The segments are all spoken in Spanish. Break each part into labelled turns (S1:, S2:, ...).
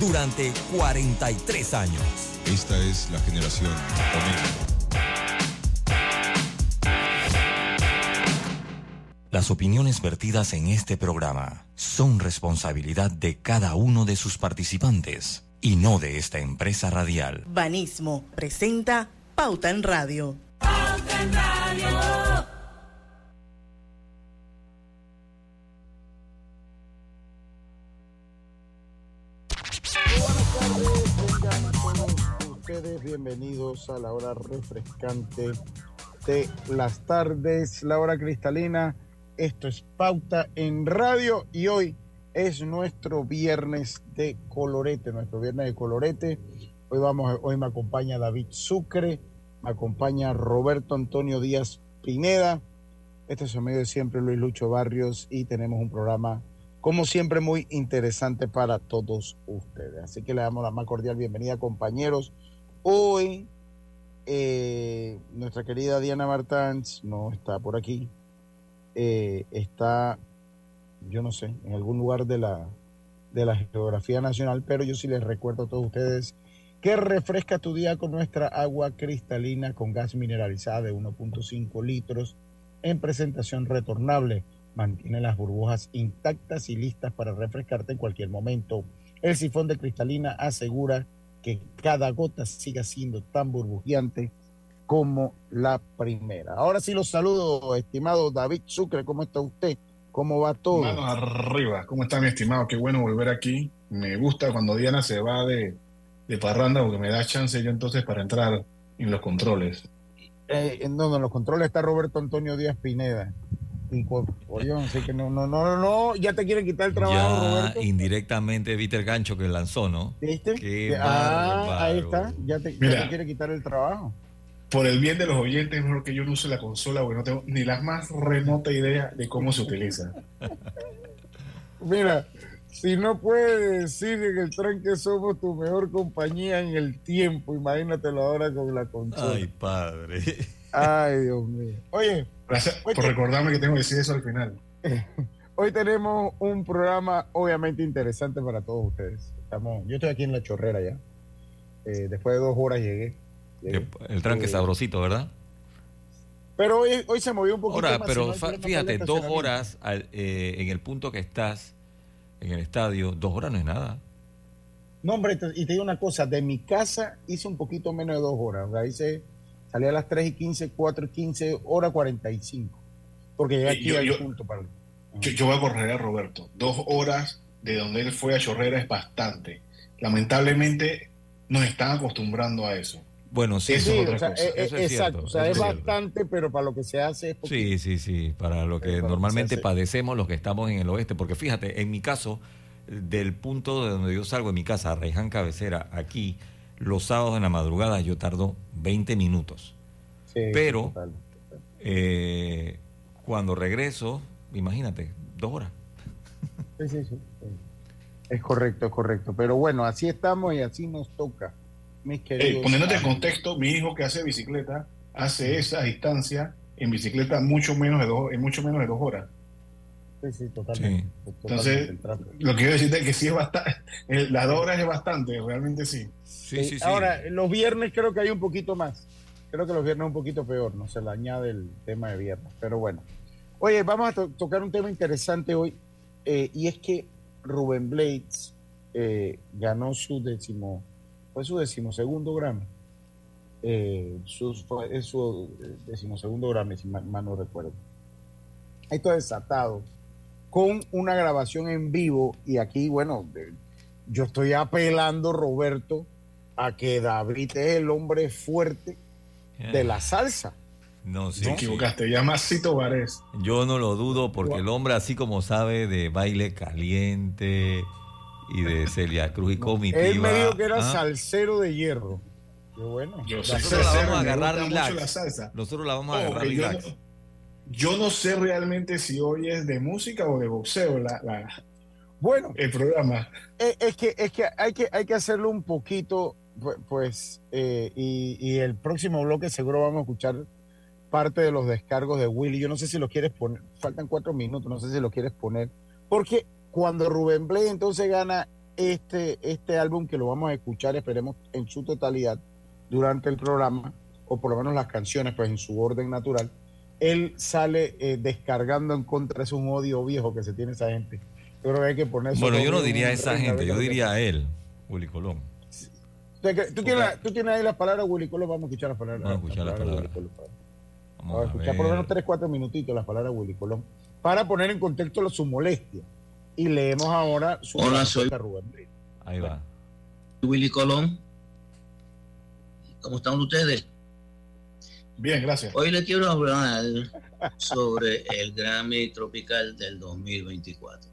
S1: durante 43 años.
S2: Esta es la generación Omega.
S1: Las opiniones vertidas en este programa son responsabilidad de cada uno de sus participantes y no de esta empresa radial.
S3: Banismo presenta Pauta en Radio. Pauta en Radio.
S4: Bienvenidos a la hora refrescante de las tardes, la hora cristalina esto es Pauta en Radio y hoy es nuestro viernes de colorete, nuestro viernes de colorete. Hoy vamos, hoy me acompaña David Sucre, me acompaña Roberto Antonio Díaz Pineda. Este es el medio de siempre Luis Lucho Barrios y tenemos un programa como siempre muy interesante para todos ustedes. Así que le damos la más cordial bienvenida compañeros. Hoy eh, nuestra querida Diana Martans no está por aquí, eh, está, yo no sé, en algún lugar de la, de la geografía nacional, pero yo sí les recuerdo a todos ustedes que refresca tu día con nuestra agua cristalina con gas mineralizada de 1.5 litros en presentación retornable. Mantiene las burbujas intactas y listas para refrescarte en cualquier momento. El sifón de cristalina asegura que cada gota siga siendo tan burbujeante como la primera. Ahora sí los saludo, estimado David Sucre, ¿cómo está usted? ¿Cómo va todo?
S5: Manos arriba, ¿cómo está mi estimado? Qué bueno volver aquí. Me gusta cuando Diana se va de, de parranda porque me da chance yo entonces para entrar en los controles.
S4: Eh, no, en los controles está Roberto Antonio Díaz Pineda. Y, así que no, no, no, no, ya te quieren quitar el trabajo,
S1: ya
S4: Roberto.
S1: indirectamente viste el gancho que lanzó, ¿no?
S4: ¿Viste? ah, ahí está, ya te, ya te quiere quitar el trabajo
S5: por el bien de los oyentes, es mejor que yo no use la consola porque no tengo ni la más remota idea de cómo se utiliza.
S4: Mira, si no puedes decir en el tranque somos tu mejor compañía en el tiempo, imagínatelo ahora con la consola.
S1: Ay, padre.
S4: Ay, Dios mío. Oye.
S5: Gracias por recordarme que tengo que decir eso al final.
S4: Hoy tenemos un programa obviamente interesante para todos ustedes. Estamos, yo estoy aquí en la chorrera ya. Eh, después de dos horas llegué
S1: el tranque eh, sabrosito, ¿verdad?
S4: Pero hoy, hoy se movió un poquito
S1: Ahora, pero fíjate, dos horas eh, en el punto que estás, en el estadio, dos horas no es nada.
S4: No, hombre, y te digo una cosa, de mi casa hice un poquito menos de dos horas. O sea, hice, salí a las 3 y 15, 4 y 15, hora 45. Porque llegué aquí al punto para...
S5: Yo, yo, voy a correr a Roberto. Dos horas de donde él fue a Chorrera es bastante. Lamentablemente nos están acostumbrando a eso.
S1: Bueno, sí, eso es otra cosa.
S4: Eh, eso es exacto, o sea, es, bastante, pero para lo que se hace es
S1: Sí, sí, sí, para lo que normalmente padecemos los que estamos en el oeste, porque fíjate, en mi caso, del punto de donde yo salgo de mi casa, Reján Cabecera, aquí, los sábados en la madrugada yo tardo 20 minutos. Sí, pero eh, cuando regreso, imagínate, dos horas.
S4: Sí, sí, sí. Es correcto, es correcto. Pero bueno, así estamos y así nos toca.
S5: Eh, poniéndote en contexto, mi hijo que hace bicicleta hace esa distancia en bicicleta mucho menos de dos, en mucho menos de dos horas.
S4: Sí, sí, totalmente.
S5: Entonces, lo que quiero decirte es que sí es bastante, las dos horas es bastante, realmente sí.
S4: Sí, sí, sí. Ahora, los viernes creo que hay un poquito más. Creo que los viernes es un poquito peor, no se le añade el tema de viernes, pero bueno. Oye, vamos a tocar un tema interesante hoy, eh, y es que Rubén Blades eh, ganó su décimo fue su decimosegundo Grammy. Eh, su, fue su decimosegundo Grammy, si mal, no recuerdo. Esto desatado con una grabación en vivo y aquí, bueno, yo estoy apelando, Roberto, a que David es el hombre fuerte de la salsa.
S1: No,
S5: sí, Te equivocaste, llama Cito Varés.
S1: Yo no lo dudo porque el hombre así como sabe de baile caliente, y de Celia Cruz y comitiva.
S4: Él me dijo que era ¿ah? salsero de hierro. Qué bueno.
S1: Yo Nosotros la vamos a agarrar relax. Nosotros la vamos a agarrar relax.
S5: Yo no, sé realmente si hoy es de música o de boxeo la,
S4: bueno,
S5: el programa.
S4: Es, es, que, es que, hay que hay que hacerlo un poquito, pues, eh, y, y, el próximo bloque seguro vamos a escuchar parte de los descargos de Willy. Yo no sé si lo quieres poner, faltan cuatro minutos, no sé si lo quieres poner, porque cuando Rubén Blade entonces gana este, este álbum que lo vamos a escuchar, esperemos en su totalidad durante el programa, o por lo menos las canciones, pues en su orden natural, él sale eh, descargando en contra, es un odio viejo que se tiene esa gente. Yo creo que hay que poner
S1: Bueno, yo no diría a esa gente, yo diría a él, Willy Colón.
S4: ¿Tú tienes, tú tienes ahí las palabras Willy Colón, vamos a escuchar las palabras.
S1: Vamos a escuchar las palabras.
S4: Vamos, a, escuchar por lo menos 3, 4 minutitos las palabras de Willy Colón para poner en contexto su molestia. Y leemos ahora su
S6: Hola, soy
S4: Rubén.
S1: Ahí va.
S6: Willy Colón. ¿Cómo están ustedes?
S5: Bien, gracias.
S6: Hoy le quiero hablar sobre el Grammy Tropical del 2024.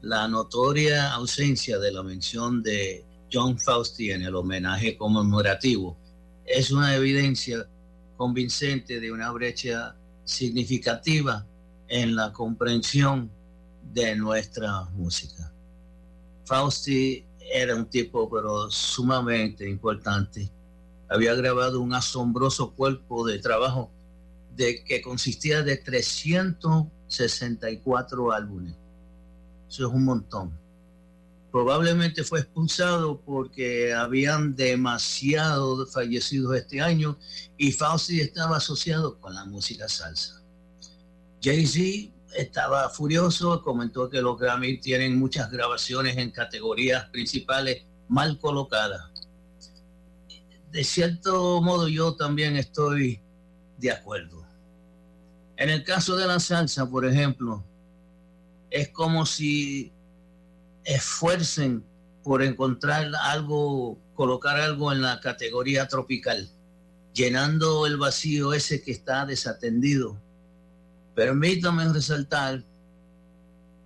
S6: La notoria ausencia de la mención de John Fausti en el homenaje conmemorativo es una evidencia convincente de una brecha significativa en la comprensión de nuestra música. Fausti era un tipo pero sumamente importante. Había grabado un asombroso cuerpo de trabajo de que consistía de 364 álbumes. Eso es un montón. Probablemente fue expulsado porque habían demasiado fallecidos este año y Fausti estaba asociado con la música salsa. Jay-Z estaba furioso, comentó que los Grammy tienen muchas grabaciones en categorías principales mal colocadas. De cierto modo yo también estoy de acuerdo. En el caso de la salsa, por ejemplo, es como si esfuercen por encontrar algo, colocar algo en la categoría tropical, llenando el vacío ese que está desatendido Permítame resaltar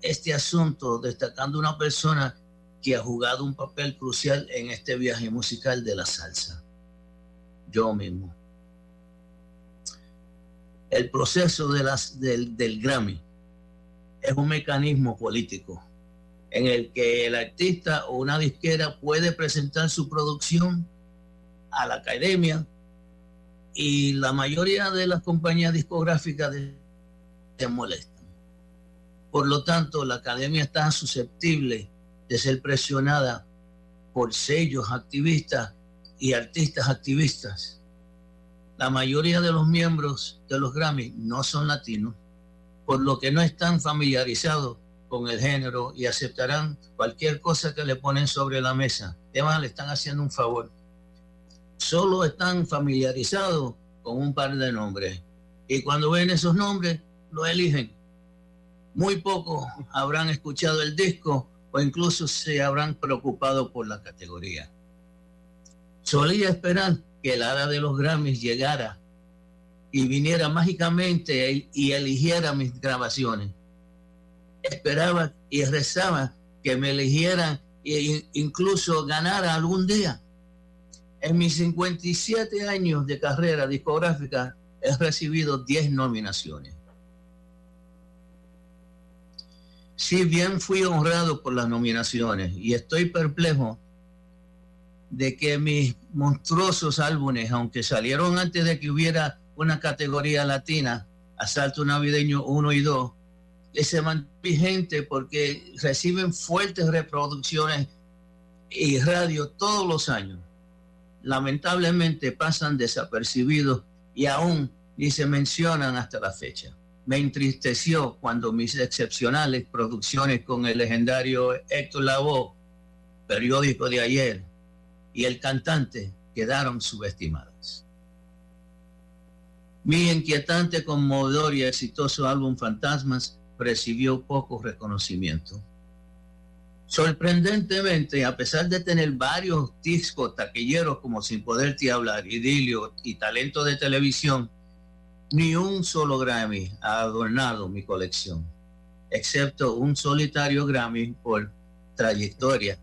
S6: este asunto destacando una persona que ha jugado un papel crucial en este viaje musical de la salsa. Yo mismo. El proceso del, del Grammy es un mecanismo político en el que el artista o una disquera puede presentar su producción a la academia y la mayoría de las compañías discográficas de molestan. Por lo tanto, la academia está susceptible de ser presionada por sellos activistas y artistas activistas. La mayoría de los miembros de los Grammy no son latinos, por lo que no están familiarizados con el género y aceptarán cualquier cosa que le ponen sobre la mesa. Además, le están haciendo un favor. Solo están familiarizados con un par de nombres. Y cuando ven esos nombres, lo eligen. Muy pocos habrán escuchado el disco o incluso se habrán preocupado por la categoría. Solía esperar que el hada de los Grammys llegara y viniera mágicamente y eligiera mis grabaciones. Esperaba y rezaba que me eligieran e incluso ganara algún día. En mis 57 años de carrera discográfica he recibido 10 nominaciones. Si bien fui honrado por las nominaciones y estoy perplejo de que mis monstruosos álbumes, aunque salieron antes de que hubiera una categoría latina, Asalto Navideño 1 y 2, se mantienen vigente porque reciben fuertes reproducciones y radio todos los años. Lamentablemente pasan desapercibidos y aún ni se mencionan hasta la fecha me entristeció cuando mis excepcionales producciones con el legendario Héctor Lavoe, periódico de ayer, y el cantante quedaron subestimadas. Mi inquietante, conmovedor y exitoso álbum Fantasmas recibió poco reconocimiento. Sorprendentemente, a pesar de tener varios discos taquilleros como Sin Poderte Hablar, Idilio y Talento de Televisión, ni un solo Grammy ha adornado mi colección, excepto un solitario Grammy por trayectoria,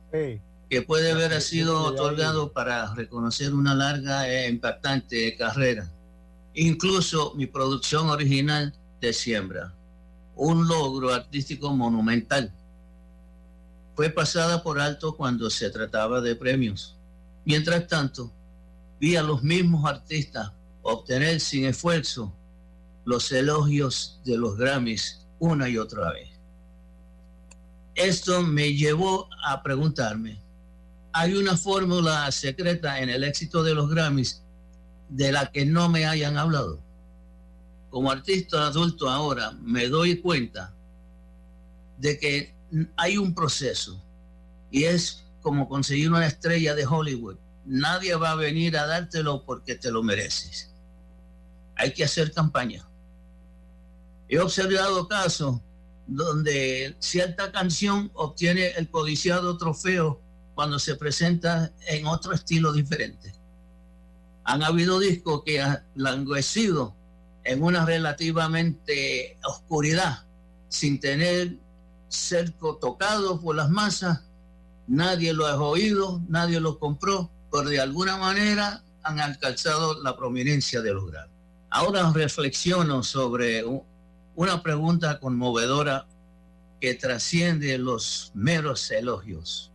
S6: que puede haber sido otorgado para reconocer una larga e impactante carrera. Incluso mi producción original de Siembra, un logro artístico monumental. Fue pasada por alto cuando se trataba de premios. Mientras tanto, vi a los mismos artistas obtener sin esfuerzo los elogios de los Grammys una y otra vez. Esto me llevó a preguntarme, ¿hay una fórmula secreta en el éxito de los Grammys de la que no me hayan hablado? Como artista adulto ahora me doy cuenta de que hay un proceso y es como conseguir una estrella de Hollywood. Nadie va a venir a dártelo porque te lo mereces. Hay que hacer campaña. He observado casos donde cierta canción obtiene el codiciado trofeo cuando se presenta en otro estilo diferente. Han habido discos que han languecido en una relativamente oscuridad, sin tener cerco tocado por las masas, nadie lo ha oído, nadie lo compró, pero de alguna manera han alcanzado la prominencia de lograr. Ahora reflexiono sobre una pregunta conmovedora que trasciende los meros elogios.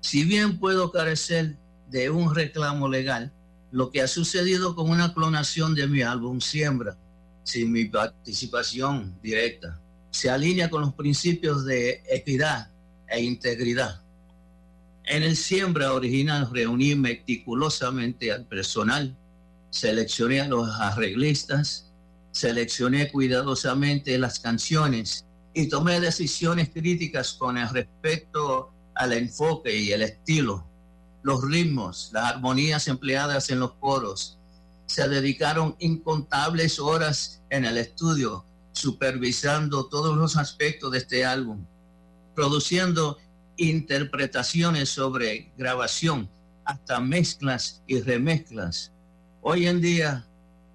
S6: Si bien puedo carecer de un reclamo legal, lo que ha sucedido con una clonación de mi álbum Siembra, sin mi participación directa, se alinea con los principios de equidad e integridad. En el Siembra original reuní meticulosamente al personal, seleccioné a los arreglistas, seleccioné cuidadosamente las canciones y tomé decisiones críticas con respecto al enfoque y el estilo, los ritmos, las armonías empleadas en los coros. Se dedicaron incontables horas en el estudio supervisando todos los aspectos de este álbum, produciendo interpretaciones sobre grabación, hasta mezclas y remezclas. Hoy en día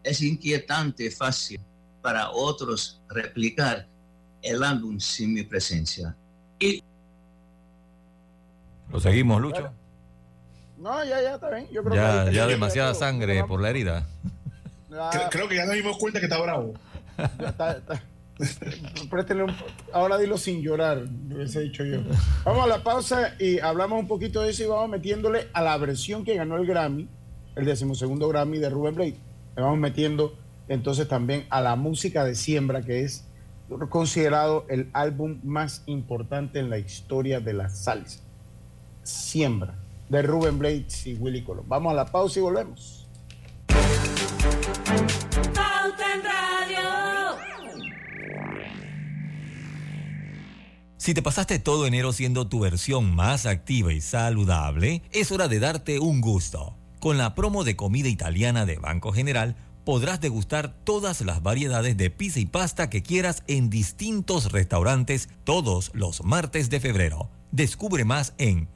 S6: es inquietante fácil para otros replicar el álbum sin mi presencia.
S1: Lo seguimos, Lucho.
S4: No, ya, ya, está bien.
S1: ya, ya demasiada sangre por la herida.
S5: Creo, que ya nos dimos cuenta que está bravo.
S4: Ya está, ahora dilo sin llorar, hubiese dicho yo. Vamos a la pausa y hablamos un poquito de eso y vamos metiéndole a la versión que ganó el Grammy, el decimosegundo Grammy de Ruben Blade. Le vamos metiendo entonces también a la música de Siembra, que es considerado el álbum más importante en la historia de la salsa. Siembra, de Ruben Blades y Willy Colón. Vamos a la pausa y volvemos.
S1: Si te pasaste todo enero siendo tu versión más activa y saludable, es hora de darte un gusto. Con la promo de comida italiana de Banco General, podrás degustar todas las variedades de pizza y pasta que quieras en distintos restaurantes todos los martes de febrero. Descubre más en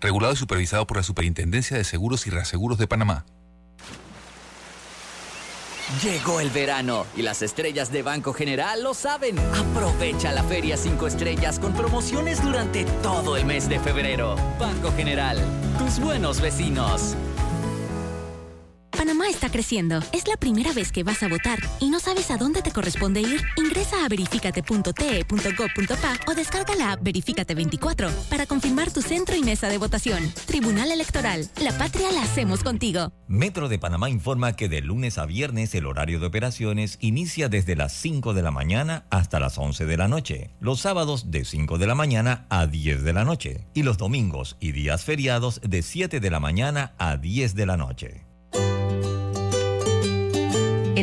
S7: Regulado y supervisado por la Superintendencia de Seguros y Reaseguros de Panamá.
S8: Llegó el verano y las estrellas de Banco General lo saben. Aprovecha la Feria 5 Estrellas con promociones durante todo el mes de febrero. Banco General, tus buenos vecinos.
S9: Panamá está creciendo. Es la primera vez que vas a votar y no sabes a dónde te corresponde ir. Ingresa a verificate.te.gov.pa o descarga la app Verifícate 24 para confirmar tu centro y mesa de votación. Tribunal Electoral. La patria la hacemos contigo.
S1: Metro de Panamá informa que de lunes a viernes el horario de operaciones inicia desde las 5 de la mañana hasta las 11 de la noche. Los sábados de 5 de la mañana a 10 de la noche. Y los domingos y días feriados de 7 de la mañana a 10 de la noche.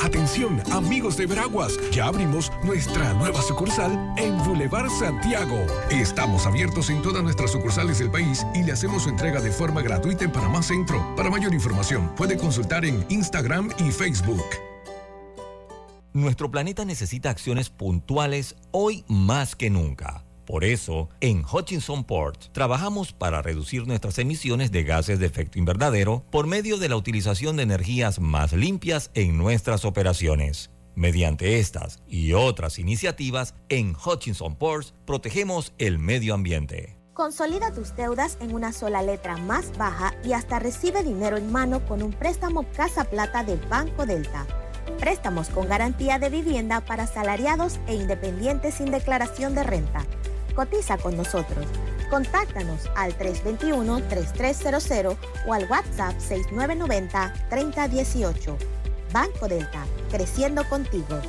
S10: Atención, amigos de Veraguas, ya abrimos nuestra nueva sucursal en Boulevard Santiago. Estamos abiertos en todas nuestras sucursales del país y le hacemos su entrega de forma gratuita en Panamá Centro. Para mayor información, puede consultar en Instagram y Facebook.
S1: Nuestro planeta necesita acciones puntuales hoy más que nunca. Por eso, en Hutchinson Port trabajamos para reducir nuestras emisiones de gases de efecto invernadero por medio de la utilización de energías más limpias en nuestras operaciones. Mediante estas y otras iniciativas, en Hutchinson Ports protegemos el medio ambiente.
S11: Consolida tus deudas en una sola letra más baja y hasta recibe dinero en mano con un préstamo Casa Plata del Banco Delta. Préstamos con garantía de vivienda para salariados e independientes sin declaración de renta Cotiza con nosotros. Contáctanos al 321-3300 o al WhatsApp 6990-3018. Banco Delta, creciendo contigo.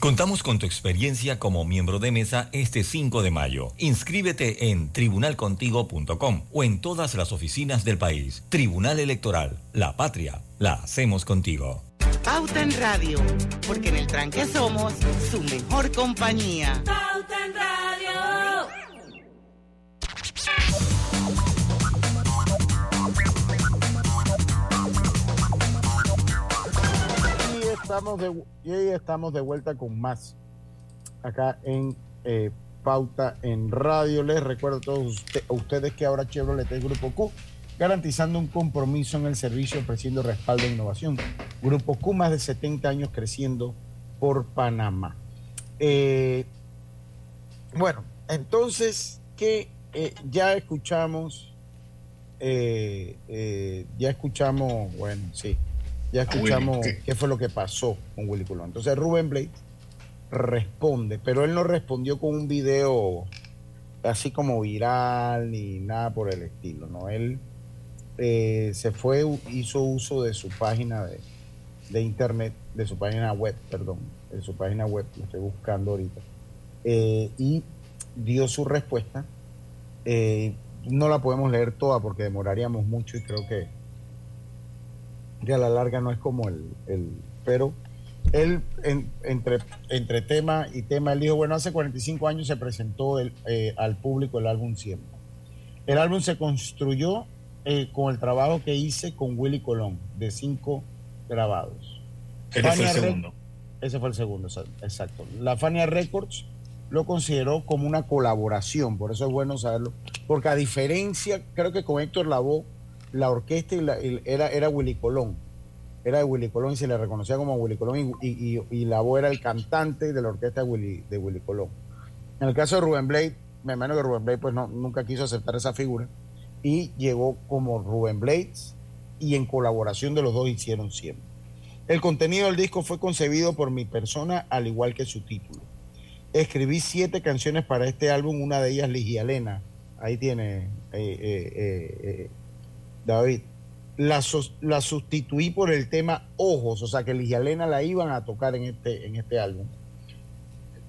S1: Contamos con tu experiencia como miembro de mesa este 5 de mayo. Inscríbete en tribunalcontigo.com o en todas las oficinas del país. Tribunal Electoral, la patria, la hacemos contigo.
S3: Pauta en Radio, porque en el tranque somos su mejor compañía. Pauta en Radio.
S4: Y estamos de, y estamos de vuelta con más acá en eh, Pauta en Radio. Les recuerdo a todos ustedes que ahora Chevrolet es Grupo Q garantizando un compromiso en el servicio, ofreciendo respaldo e innovación. Grupo Q, más de 70 años creciendo por Panamá. Eh, bueno, entonces, que eh, ya escuchamos, eh, ya escuchamos, bueno, sí, ya escuchamos qué fue lo que pasó con Willy Colón. Entonces Rubén Blade responde, pero él no respondió con un video así como viral ni nada por el estilo, ¿no? Él eh, se fue, hizo uso de su página de, internet, de su página web, perdón, de su página web, lo estoy buscando ahorita, eh, y dio su respuesta. Eh, no la podemos leer toda porque demoraríamos mucho y creo que, a la larga no es como el, pero él entre, entre tema y tema, él dijo, bueno, hace 45 años se presentó al público el álbum Siempre. El álbum se construyó eh, con el trabajo que hice con Willy Colón, de cinco grabados.
S5: Ese fue el segundo.
S4: Ese fue el segundo, exacto. La Fania Records lo consideró como una colaboración, por eso es bueno saberlo, porque a diferencia, creo que con Héctor Lavoe, la orquesta era, era Willy Colón, era de Willy Colón y se le reconocía como Willy Colón y, y, y, Lavoe era el cantante de la orquesta de Willy, de Willy Colón. En el caso de Rubén Blade, me imagino que Rubén Blade pues no, nunca quiso aceptar esa figura, y llegó como Rubén Blades y en colaboración de los dos hicieron siempre. El contenido del disco fue concebido por mi persona al igual que su título. Escribí siete canciones para este álbum, una de ellas Ligialena. Ahí tiene eh, eh, eh, David. La, la, sustituí por el tema Ojos, o sea que Ligialena la iban a tocar en este, en este álbum.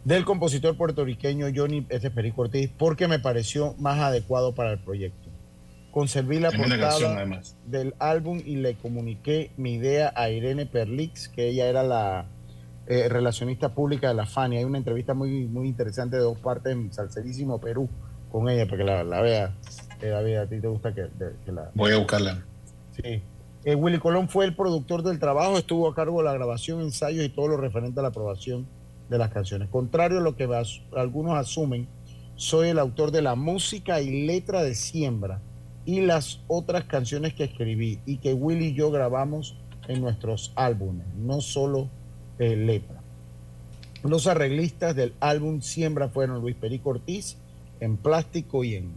S4: Del compositor puertorriqueño Johnny S. Perico Ortiz, porque me pareció más adecuado para el proyecto. Conservé la portada del álbum y le comuniqué mi idea a Irene Perlix, que ella era la eh, relacionista pública de la FANI. Hay una entrevista muy, muy interesante de dos partes en Salcerísimo, Perú, con ella, para que la, la vea. Eh, David, a ti te gusta que, la...
S5: Voy a buscarla.
S4: Sí. Eh, Willy Colón fue el productor del trabajo, estuvo a cargo de la grabación, ensayos y todo lo referente a la aprobación de las canciones. Contrario a lo que algunos asumen, soy el autor de la música y letra de Siembra y las otras canciones que escribí y que Willy y yo grabamos en nuestros álbumes, no solo eh, letra. Los arreglistas del álbum Siembra fueron Luis Perico Ortiz en Plástico y en,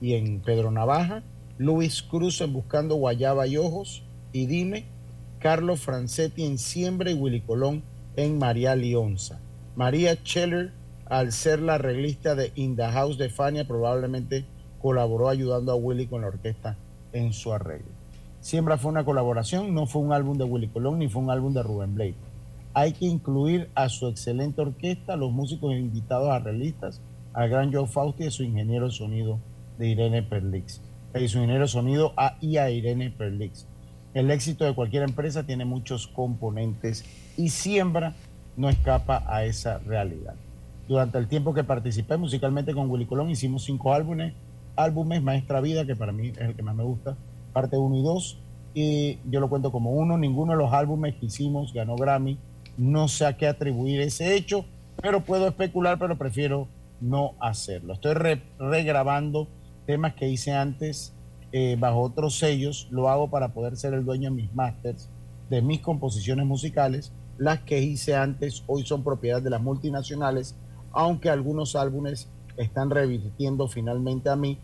S4: y en Pedro Navaja, Luis Cruz en Buscando Guayaba y Ojos y Dime, Carlos Francetti en Siembra y Willy Colón en María Lionza. María Scheller, al ser la arreglista de In the House de Fania, probablemente colaboró ayudando a Willy con la orquesta en su arreglo. Siembra fue una colaboración, no fue un álbum de Willy Colón ni fue un álbum de Rubén Blake. Hay que incluir a su excelente orquesta, los músicos invitados a realistas, al gran Joe Fausti y a su ingeniero de sonido de Irene Perlix. Y su ingeniero de sonido a, a Irene Perlix. El éxito de cualquier empresa tiene muchos componentes y siembra no escapa a esa realidad. Durante el tiempo que participé musicalmente con Willy Colón hicimos cinco álbumes, álbumes Maestra Vida, que para mí es el que más me gusta, parte 1 y 2, y yo lo cuento como uno, ninguno de los álbumes que hicimos ganó Grammy, no sé a qué atribuir ese hecho, pero puedo especular, pero prefiero no hacerlo. Estoy regrabando temas que hice antes eh, bajo otros sellos, lo hago para poder ser el dueño de mis masters, de mis composiciones musicales, las que hice antes hoy son propiedad de las multinacionales, aunque algunos álbumes están revirtiendo finalmente a mí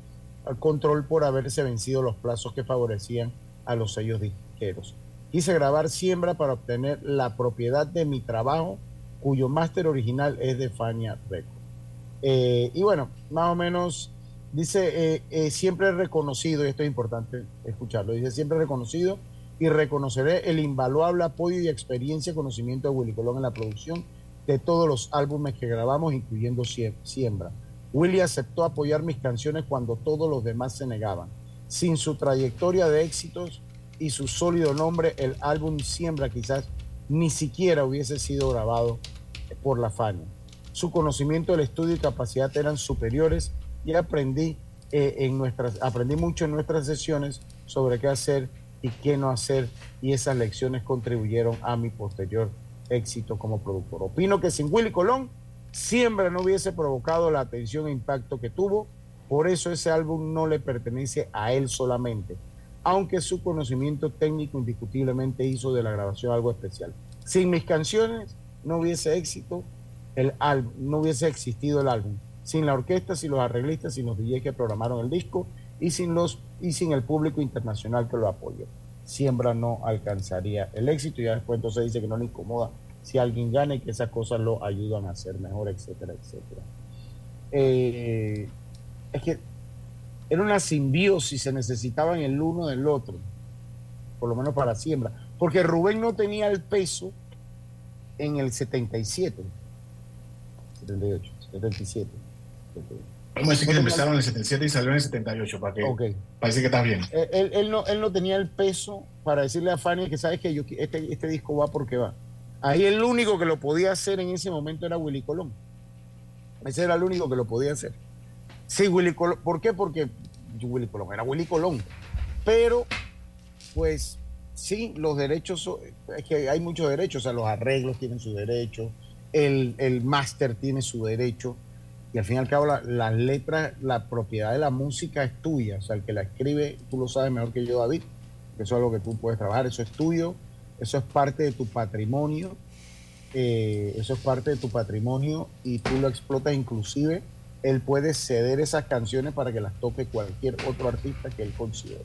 S4: al control por haberse vencido los plazos que favorecían a los sellos disqueros. Quise grabar Siembra para obtener la propiedad de mi trabajo, cuyo máster original es de Fania Records. Eh, y bueno, más o menos dice, eh, eh, siempre reconocido, y esto es importante escucharlo, dice, siempre reconocido y reconoceré el invaluable apoyo y experiencia y conocimiento de Willy Colón en la producción de todos los álbumes que grabamos, incluyendo Siembra. Willy aceptó apoyar mis canciones cuando todos los demás se negaban. Sin su trayectoria de éxitos y su sólido nombre, el álbum Siembra quizás ni siquiera hubiese sido grabado por la Fania. Su conocimiento del estudio y capacidad eran superiores y aprendí, eh, en nuestras, aprendí mucho en nuestras sesiones sobre qué hacer y qué no hacer y esas lecciones contribuyeron a mi posterior éxito como productor. Opino que sin Willy Colón siempre no hubiese provocado la atención e impacto que tuvo, por eso ese álbum no le pertenece a él solamente, aunque su conocimiento técnico indiscutiblemente hizo de la grabación algo especial. Sin mis canciones no hubiese éxito el álbum, no hubiese existido el álbum. Sin la orquesta, sin los arreglistas, sin los DJs que programaron el disco y sin, los, y sin el público internacional que lo apoyó. Siembra no alcanzaría el éxito y ya después entonces dice que no le incomoda si alguien gana y que esas cosas lo ayudan a ser mejor, etcétera, etcétera. Eh, es que era una simbiosis, se necesitaban el uno del otro, por lo menos para siembra, porque Rubén no tenía el peso en el 77, 78, 77.
S5: Vamos a decir que empezaron en el 77 y salió en el 78, para que parece que está bien.
S4: Él, no, él no tenía el peso para decirle a Fanny que sabes que yo, este, este disco va porque va. Ahí el único que lo podía hacer en ese momento era Willy Colón. Ese era el único que lo podía hacer. Sí, Willy Colón. ¿Por qué? Porque Willy Colón era Willy Colón. Pero, pues, sí, los derechos, es que hay muchos derechos, o sea, los arreglos tienen su derecho, el, el máster tiene su derecho, y al fin y al cabo las la letras, la propiedad de la música es tuya, o sea, el que la escribe, tú lo sabes mejor que yo, David, que eso es algo que tú puedes trabajar, eso es tuyo, eso es parte de tu patrimonio, eh, eso es parte de tu patrimonio y tú lo explotas inclusive, él puede ceder esas canciones para que las toque cualquier otro artista que él considere.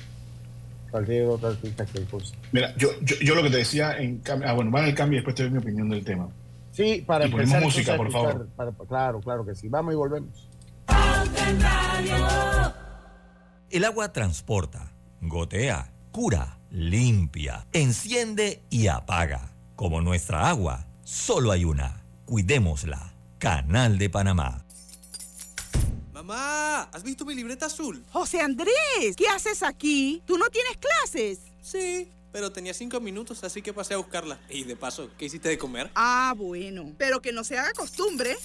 S4: Cualquier otro artista que él considere.
S5: Mira, yo, yo, lo que te decía, en ah, bueno, va en el cambio y después te doy mi opinión del tema.
S4: Sí, para
S5: y empezar, música, por favor.
S4: claro, claro que sí. Vamos y volvemos.
S1: El agua transporta, gotea, cura, limpia, enciende y apaga. Como nuestra agua, solo hay una. Cuidémosla. Canal de Panamá.
S12: Mamá, ¿has visto mi libreta azul?
S13: José Andrés, ¿qué haces aquí? ¿Tú no tienes clases?
S12: Sí, pero tenía cinco minutos, así que pasé a buscarla. Y de paso, ¿qué hiciste de comer?
S13: Ah, bueno. Pero que no se haga costumbre.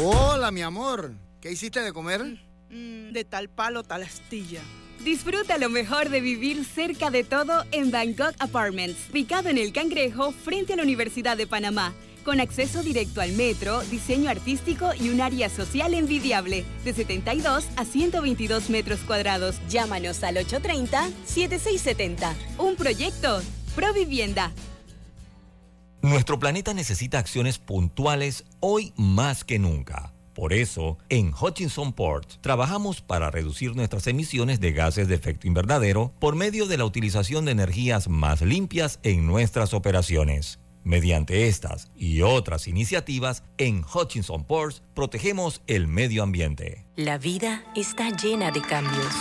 S14: Hola, mi amor. ¿Qué hiciste de comer?
S13: Mm, de tal palo, tal astilla.
S15: Disfruta lo mejor de vivir cerca de todo en Bangkok Apartments, ubicado en el Cangrejo frente a la Universidad de Panamá con acceso directo al metro, diseño artístico y un área social envidiable, de 72 a 122 metros cuadrados. Llámanos al 830-7670. Un proyecto, Provivienda.
S1: Nuestro planeta necesita acciones puntuales hoy más que nunca. Por eso, en Hutchinson Port trabajamos para reducir nuestras emisiones de gases de efecto invernadero por medio de la utilización de energías más limpias en nuestras operaciones. Mediante estas y otras iniciativas, en Hutchinson Ports protegemos el medio ambiente.
S16: La vida está llena de cambios.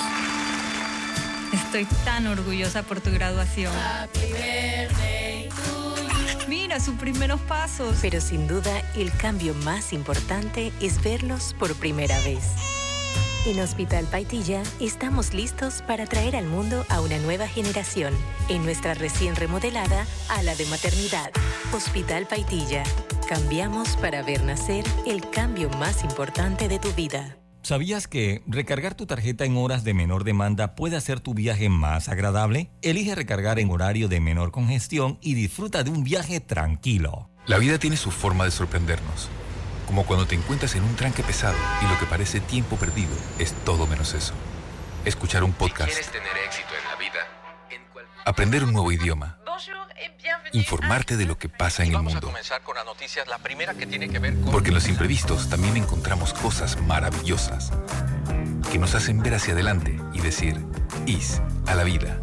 S17: Estoy tan orgullosa por tu graduación. Mira sus primeros pasos.
S16: Pero sin duda, el cambio más importante es verlos por primera vez. En Hospital Paitilla estamos listos para traer al mundo a una nueva generación en nuestra recién remodelada ala de maternidad. Hospital Paitilla. Cambiamos para ver nacer el cambio más importante de tu vida.
S1: ¿Sabías que recargar tu tarjeta en horas de menor demanda puede hacer tu viaje más agradable? Elige recargar en horario de menor congestión y disfruta de un viaje tranquilo.
S7: La vida tiene su forma de sorprendernos, como cuando te encuentras en un tranque pesado y lo que parece tiempo perdido es todo menos eso. Escuchar un podcast.
S18: tener éxito en la vida,
S7: Aprender un nuevo idioma. Informarte de lo que pasa en el
S18: Vamos a
S7: mundo.
S18: comenzar con la noticia, la primera que tiene que ver con...
S7: Porque en los imprevistos también encontramos cosas maravillosas que nos hacen ver hacia adelante y decir, IS a la vida.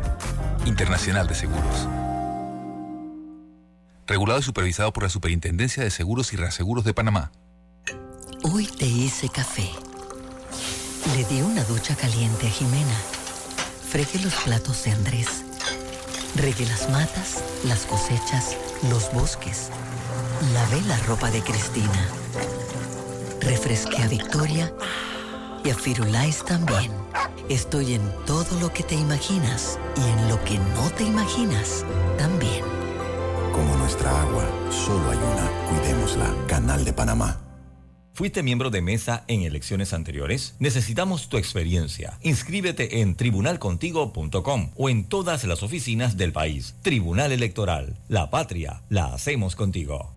S7: Internacional de Seguros. Regulado y supervisado por la Superintendencia de Seguros y Reaseguros de Panamá.
S19: Hoy te hice café. Le di una ducha caliente a Jimena. Fregué los platos de Andrés. Regué las matas, las cosechas, los bosques. Lavé la ropa de Cristina. Refresqué a Victoria y a Firulais también. Estoy en todo lo que te imaginas y en lo que no te imaginas también.
S20: Como nuestra agua, solo hay una. Cuidémosla. Canal de Panamá.
S1: ¿Fuiste miembro de mesa en elecciones anteriores? Necesitamos tu experiencia. Inscríbete en tribunalcontigo.com o en todas las oficinas del país. Tribunal Electoral. La patria la hacemos contigo.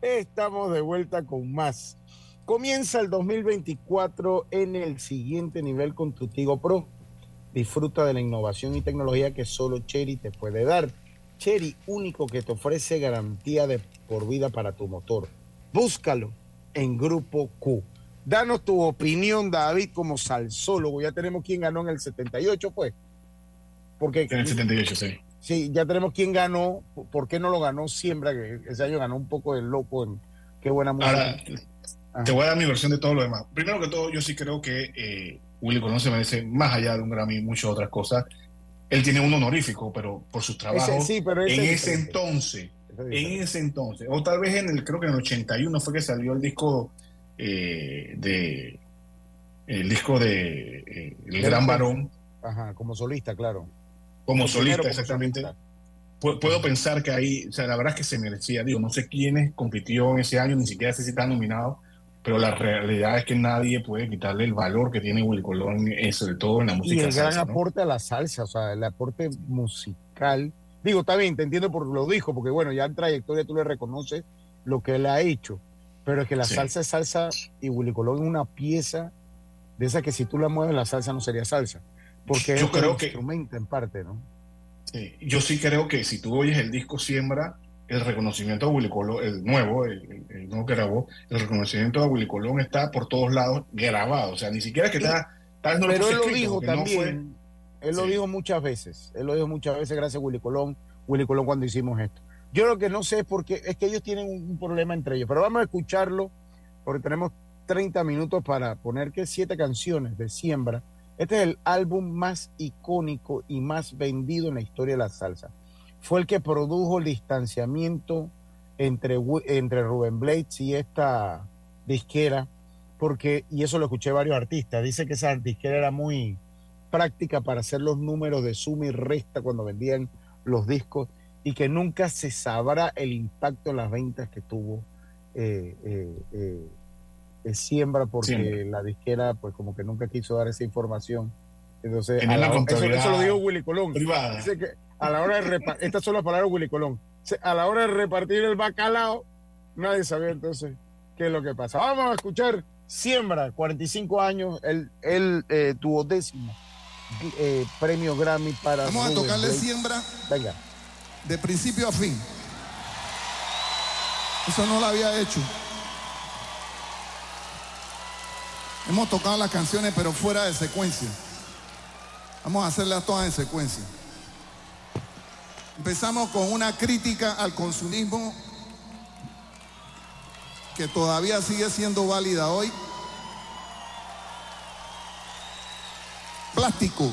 S4: Estamos de vuelta con más. Comienza el 2024 en el siguiente nivel con tu Tigo Pro. Disfruta de la innovación y tecnología que solo Cherry te puede dar. Cherry, único que te ofrece garantía de por vida para tu motor. Búscalo en Grupo Q. Danos tu opinión, David, como salsólogo. Ya tenemos quién ganó en el 78, pues. Porque
S5: En el 78, sí.
S4: Sí, ya tenemos quién ganó. ¿Por qué no lo ganó Siembra? Que ese año ganó un poco de loco. En, qué buena música.
S5: Ahora, te voy a dar mi versión de todo lo demás. Primero que todo, yo sí creo que eh, Willy Colón se merece, más allá de un Grammy y muchas otras cosas, él tiene un honorífico, pero por sus trabajos
S4: sí, pero ese
S5: en
S4: es
S5: ese entonces.
S4: Ese es
S5: En ese entonces. O tal vez en el, creo que en el 81 fue que salió el disco eh, de. El disco de eh, El Gran Varón.
S4: Ajá, como solista, claro.
S5: Como
S4: El
S5: solista, exactamente.
S4: solista.
S5: Puedo pensar que ahí, o sea, la verdad es que se merecía, digo, no sé quiénes compitió en ese año, ni siquiera sé si están nominados, pero la realidad es que nadie puede quitarle el valor que tiene Willy Colón, eh, sobre todo en la
S4: Y
S5: música
S4: el gran
S5: salsa, ¿no?
S4: aporte a la salsa, o sea, el aporte musical. Digo, está bien, te entiendo por lo dijo, porque bueno, ya en trayectoria tú le reconoces lo que él ha hecho, pero es que la
S5: Sí.
S4: salsa es salsa y Willy Colón es una pieza de esa que si tú la mueves la salsa no sería salsa, porque
S5: Yo
S4: es
S5: creo que-
S4: instrumento en parte, ¿no?
S5: Sí, Yo sí creo que si tú oyes el disco Siembra, el reconocimiento a Willy Colón, el nuevo, el, el- nuevo que grabó, el reconocimiento a Willy Colón está por todos lados grabado, o sea, ni siquiera que está, tal no lo
S4: Pero él lo dijo
S5: porque no
S4: también.
S5: fue-
S4: Él lo
S5: Sí.
S4: dijo muchas veces. Él lo dijo muchas veces gracias a Willy Colón. Willy Colón cuando hicimos esto. Yo lo que no sé es porque es que ellos tienen un, un problema entre ellos. Pero vamos a escucharlo porque tenemos 30 minutos para poner que siete canciones de Siembra. Este es el álbum más icónico y más vendido en la historia de la salsa. Fue el que produjo el distanciamiento entre, entre Rubén Blades y esta disquera, porque, y eso lo escuché varios artistas, dice que esa disquera era muy práctica para hacer los números de suma y resta cuando vendían los discos y que nunca se sabrá el impacto en las ventas que tuvo eh, eh, eh, eh, Siembra porque
S5: Siembra.
S4: la disquera pues como que nunca quiso dar esa información. Entonces, la eso, lo dijo Willy Colón.
S5: privada.
S4: Dice que a la hora de repartir, estas son las palabras de Willy Colón, a la hora de repartir el bacalao, nadie sabía entonces qué es lo que pasa. Vamos a escuchar Siembra, 45 años, él, él eh, tuvo décimo eh, premio Grammy para...
S21: Vamos a tocarle siembra
S4: Venga.
S21: de principio a fin. Eso no lo había hecho. Hemos tocado las canciones, pero fuera de secuencia. Vamos a hacerlas todas en secuencia. Empezamos con una crítica al consumismo que todavía sigue siendo válida hoy. Plástico.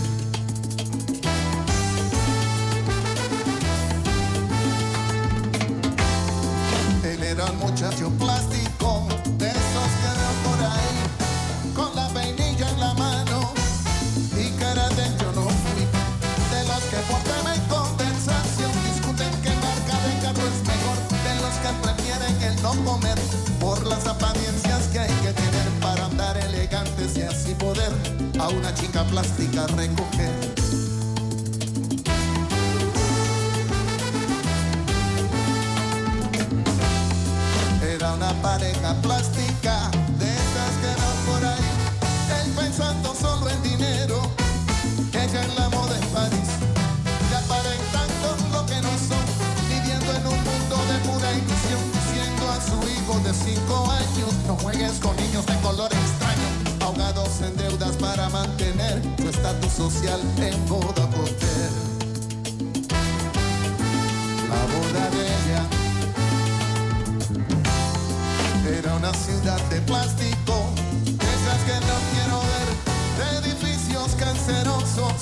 S21: Muchacho plástico, estatus social en boda poder. La boda de ella era una ciudad de plástico, esas que no quiero ver, de edificios cancerosos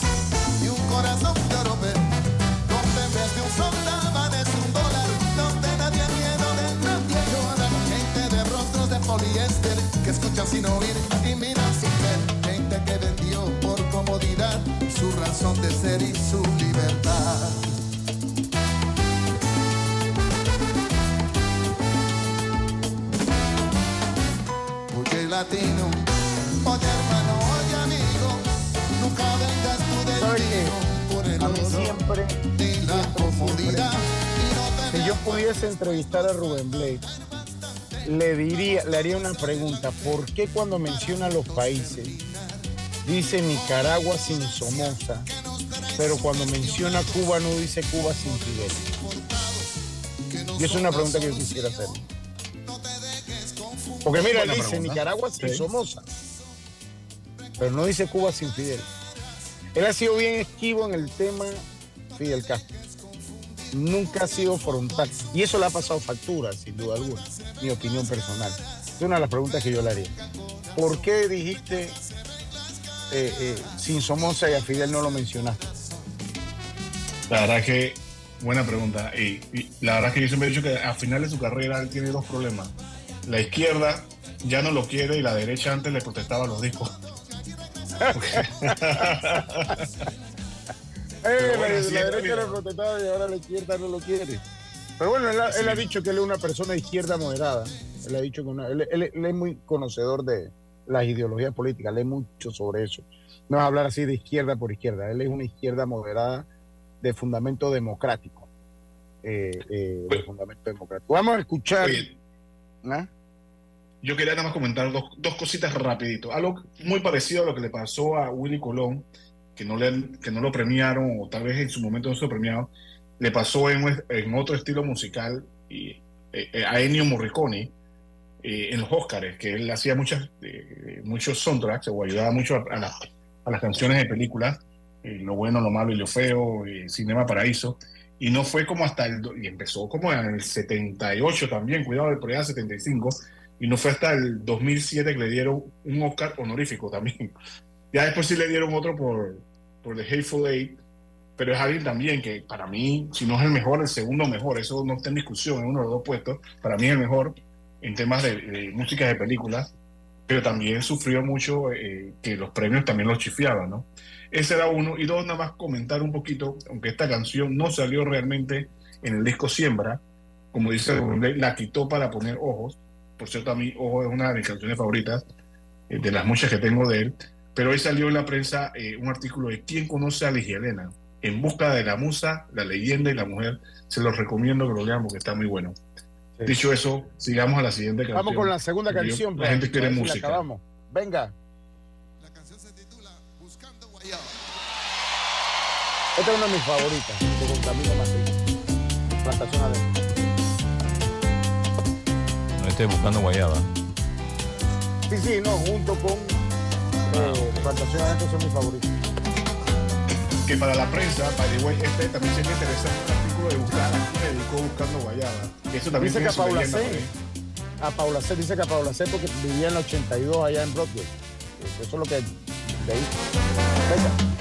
S21: y un corazón de oro donde en vez de un sol daban es un dólar, donde nadie miedo de nadie llora, gente de rostros de poliéster que escuchan sin oír razón de ser y su libertad. Oye latino, oye hermano, oye amigo, nunca vengas tú del
S4: ¿Sabe
S21: vino por el
S4: siempre,
S21: ni la comodidad.
S4: si yo pudiese entrevistar a Rubén Blades, le diría, le haría una pregunta. ¿Por qué cuando menciona los países dice Nicaragua sin Somoza, pero cuando menciona Cuba no dice Cuba sin Fidel? Y es una pregunta que yo quisiera hacer. Porque mira, él dice. Nicaragua sin. Somoza, pero no dice Cuba sin Fidel. Él ha sido bien esquivo en el tema Fidel Castro. Nunca ha sido frontal. Y eso le ha pasado factura, sin duda alguna. Mi opinión personal. Es una de las preguntas que yo le haría. ¿Por qué dijiste eh, eh, sin Somoza y a Fidel no lo mencionaste?
S5: La verdad que, buena pregunta. Y, y la verdad que yo siempre he dicho que al final de su carrera él tiene dos problemas. La izquierda ya no lo quiere y la derecha antes le protestaba los discos.
S4: Eh,
S5: bueno,
S4: la,
S5: sí,
S4: la
S5: es
S4: derecha lo protestaba y ahora la izquierda no lo quiere. Pero bueno, él, ha- él ha dicho que él es una persona de izquierda moderada. Él ha dicho que una- él, él- él es muy conocedor de las ideologías políticas, lee mucho sobre eso. No es hablar así de izquierda por izquierda. Él es una izquierda moderada de fundamento democrático. Eh, eh, de fundamento democrático. Vamos a escuchar. ¿Ah?
S5: Yo quería nada más comentar dos, dos cositas rapidito. Algo muy parecido a lo que le pasó a Willy Colón, que no, le, que no lo premiaron, o tal vez en su momento no se lo premiaron, le pasó en, en otro estilo musical y, eh, a Ennio Morricone eh, en los Oscars, que él hacía muchas, eh, muchos soundtracks o ayudaba mucho a, a las- a las canciones de películas, eh, Lo bueno, lo malo y lo feo, eh, Cinema Paraíso, y no fue como hasta el, y empezó como en el 78 también, cuidado, por allá 75, Y no fue hasta el 2007 que le dieron un Oscar honorífico también. Ya después sí le dieron otro por, por The Hateful Eight, pero es alguien también que para mí, si no es el mejor, el segundo mejor, eso no está en discusión, en uno de los dos puestos, para mí es el mejor en temas de, música de películas, pero también sufrió mucho eh, que los premios también los chifiaban, ¿no? Ese era uno. Y dos, nada más comentar un poquito, aunque esta canción no salió realmente en el disco Siembra, como dice la quitó para poner Ojos. Por cierto, a mí Ojos es una de mis canciones favoritas, eh, de las muchas que tengo de él. Pero hoy salió en la prensa eh, un artículo de ¿Quién conoce a Ligia Elena? En busca de la musa, la leyenda y la mujer. Se los recomiendo que lo lean porque está muy bueno. Dicho eso, sigamos a la siguiente canción.
S4: Vamos con la segunda canción.
S5: La gente quiere música.
S4: Venga. Esta es una de mis favoritas, de Camilo Martín. Plantación adentro.
S1: No esté buscando guayaba.
S4: Sí, sí, no, junto con eh, Plantación adentro son mis favoritos.
S5: Que para la prensa, by the way, este también sería interesante un artículo de buscar a quién dedicó buscando guayaba. Eso también
S4: dice que a Paula C. A Paula C. Dice que a Paula C. porque vivía en el 82 allá en Broadway. Eso es lo que leí.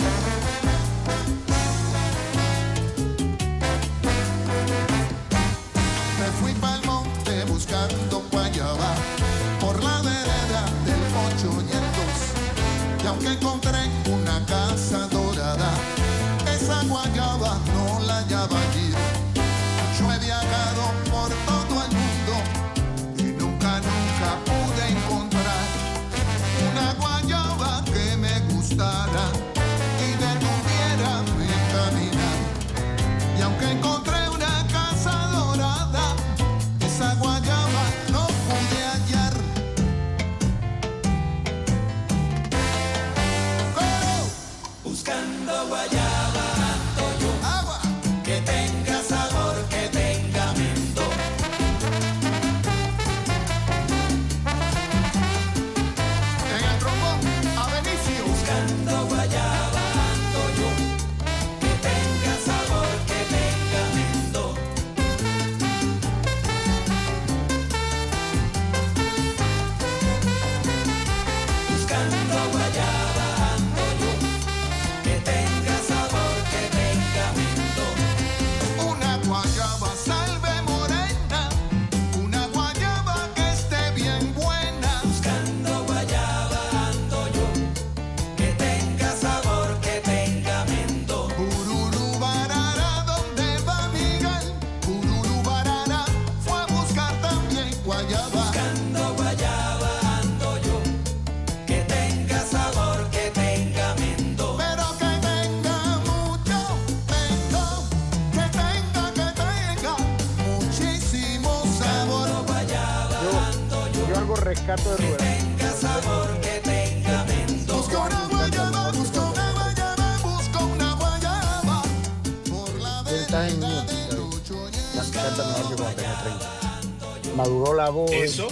S4: La voz.
S5: Eso.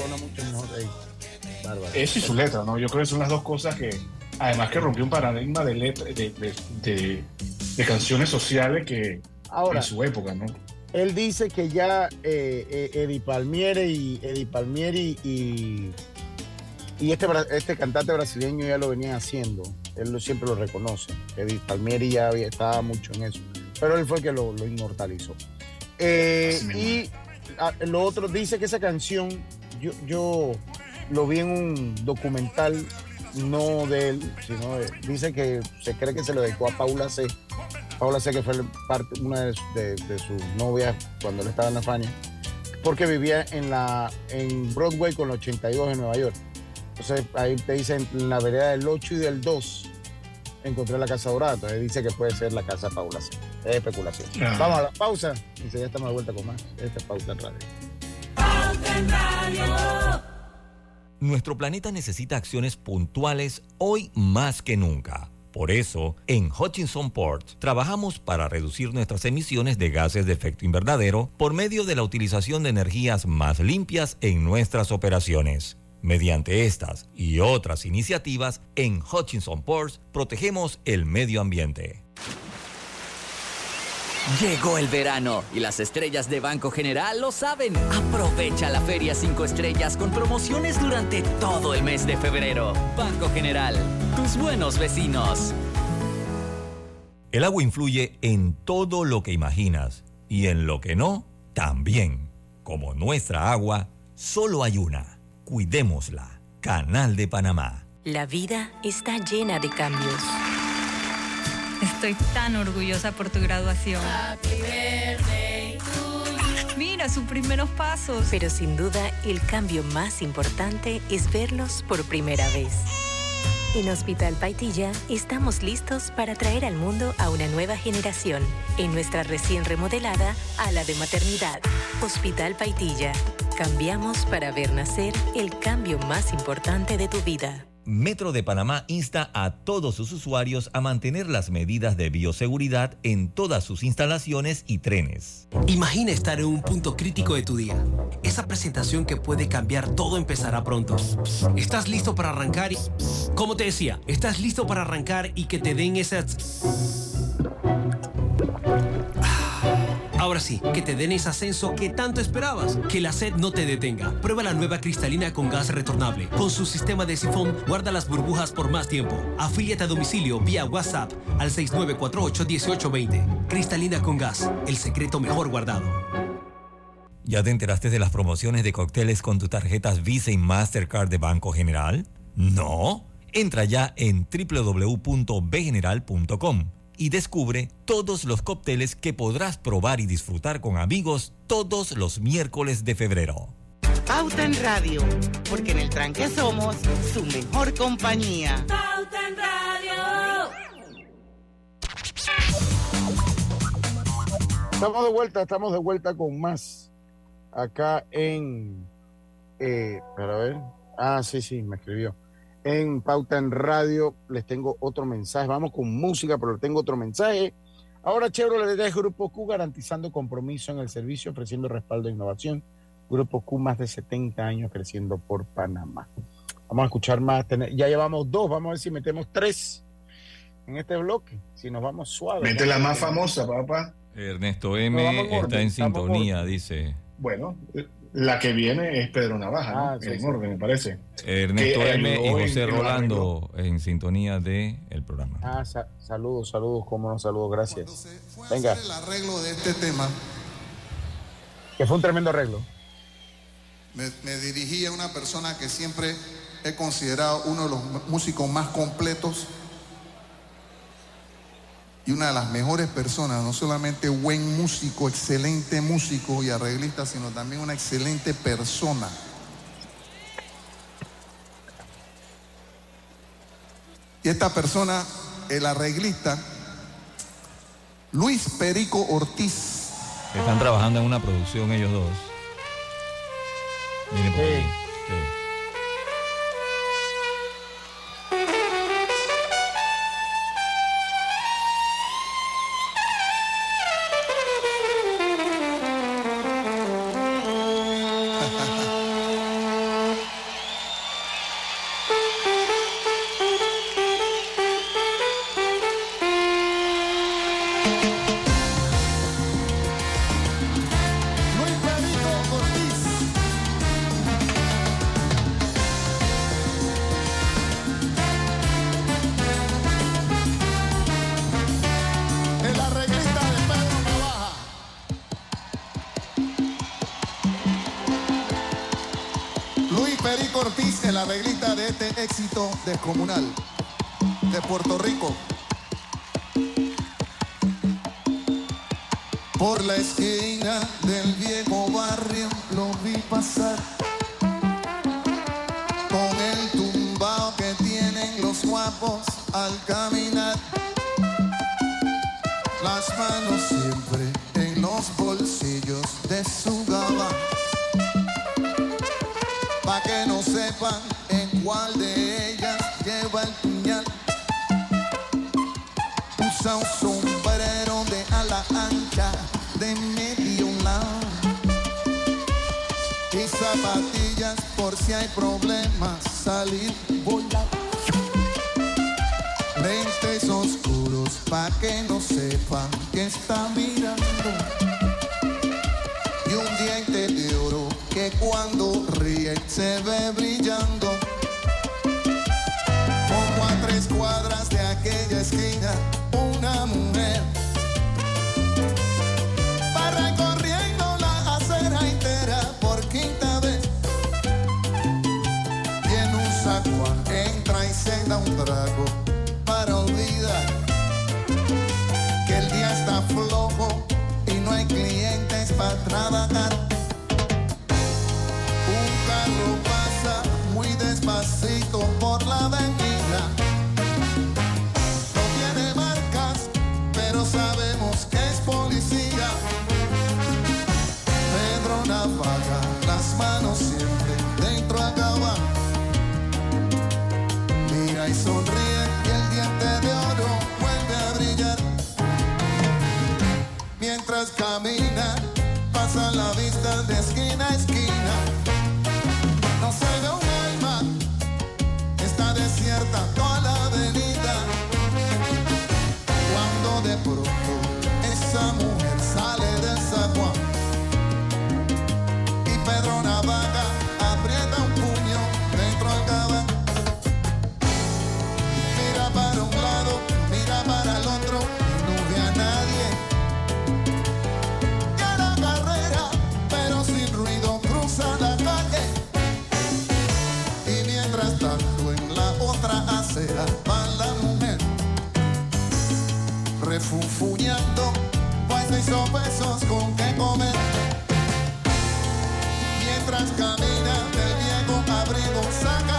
S5: Eso y su letra, ¿no? Yo creo que son las dos cosas que, además que rompió un paradigma de, letra, de, canciones sociales que en su época, ¿no?
S4: Él dice que ya eh, eh, Eddie Palmieri y Eddie Palmieri y, y este, este cantante brasileño ya lo venían haciendo. Él siempre lo reconoce. Eddie Palmieri ya estaba mucho en eso. Pero él fue el que lo, inmortalizó. Eh, y lo otro dice que esa canción, yo, yo lo vi en un documental, no de él, sino dice que se cree que se lo dedicó a Paula C. Paula C, que fue una de, sus novias cuando él estaba en la Fania, porque vivía en, la, en Broadway con el 82 en Nueva York. Entonces ahí te dicen en la vereda del 8 y del 2 encontré la Casa Dorada. Entonces dice que puede ser la Casa Paula. Es especulación. Ah. Vamos a la pausa y ya estamos de vuelta con más. Esta es Pauta en Radio. Pauta en
S1: Radio. Nuestro planeta necesita acciones puntuales hoy más que nunca. Por eso, en Hutchinson Port trabajamos para reducir nuestras emisiones de gases de efecto invernadero por medio de la utilización de energías más limpias en nuestras operaciones. Mediante estas y otras iniciativas, en Hutchinson Ports protegemos el medio ambiente.
S8: Llegó el verano y las estrellas de Banco General lo saben. Aprovecha la Feria 5 Estrellas con promociones durante todo el mes de febrero. Banco General, tus buenos vecinos.
S1: El agua influye en todo lo que imaginas y en lo que no, también. Como nuestra agua, solo hay una. Cuidémosla. Canal de Panamá.
S16: La vida está llena de cambios.
S17: Estoy tan orgullosa por tu graduación. Mira sus primeros pasos.
S16: Pero sin duda, el cambio más importante es verlos por primera vez. En Hospital Paitilla estamos listos para traer al mundo a una nueva generación en nuestra recién remodelada ala de maternidad. Hospital Paitilla. Cambiamos para ver nacer el cambio más importante de tu vida.
S1: Metro de Panamá insta a todos sus usuarios a mantener las medidas de bioseguridad en todas sus instalaciones y trenes.
S22: Imagina estar en un punto crítico de tu día. Esa presentación que puede cambiar todo empezará pronto. ¿Estás listo para arrancar? Y, como te decía, ¿estás listo para arrancar y que te den esas... Ahora sí, que te den ese ascenso que tanto esperabas. Que la sed no te detenga. Prueba la nueva cristalina con gas retornable. Con su sistema de sifón, guarda las burbujas por más tiempo. Afíliate a domicilio vía WhatsApp al 6948-1820. Cristalina con gas, el secreto mejor guardado.
S1: ¿Ya te enteraste de las promociones de cócteles con tus tarjetas Visa y Mastercard de Banco General? ¿No? Entra ya en www.bgeneral.com y descubre todos los cócteles que podrás probar y disfrutar con amigos todos los miércoles de febrero.
S3: Pauta en Radio, porque en el tranque somos su mejor compañía.
S23: Pauta en Radio.
S4: Estamos de vuelta, estamos de vuelta con más acá en. Eh, para ver. Ah, sí, sí, me escribió en Pauta en Radio. Les tengo otro mensaje. Vamos con música, pero les tengo otro mensaje. Ahora Chevrolet es Grupo Q garantizando compromiso en el servicio, ofreciendo respaldo e innovación. Grupo Q más de 70 años creciendo por Panamá. Vamos a escuchar más. Ya llevamos dos, vamos a ver si metemos tres en este bloque. Si nos vamos suave.
S5: Mete la más famosa, papá.
S1: Ernesto M está en sintonía, dice.
S5: Bueno, la que viene es Pedro Navaja, ah, en orden, me parece.
S1: Ernesto M y José Rolando en sintonía del el programa.
S4: Ah, saludos, saludos, cómo no, saludos, gracias. Venga.
S21: el arreglo de este tema.
S4: Que fue un tremendo arreglo.
S21: Me, me dirigí a una persona que siempre he considerado uno de los músicos más completos y una de las mejores personas, no solamente buen músico, excelente músico y arreglista, sino también una excelente persona. Y esta persona, el arreglista, Luis Perico Ortiz.
S1: Están trabajando en una producción ellos dos. Miren por ahí.
S21: Éxito descomunal de Puerto Rico. Por la esquina del viejo barrio lo vi pasar con el tumbao que tienen los guapos al caminar. Las manos siempre en los bolsillos de su gaba. Pa' que no sepan ¿Cuál de ellas lleva el puñal? Usa un sombrero de ala ancha de medio lado y zapatillas por si hay problemas salir volar. Lentes oscuros pa' que no sepan que está mirando. Para trabajar. Un carro pasa muy despacito por la avenida. No tiene marcas, pero sabemos que es policía. Pedro Navaja, las manos siempre dentro acaba. Mira y sonríe y el diente de oro vuelve a brillar. Mientras camina, pasa la vista de esquina a esquina. Refunfuñando, pues seis pesos con qué comer. Mientras camina del viejo abrigo saca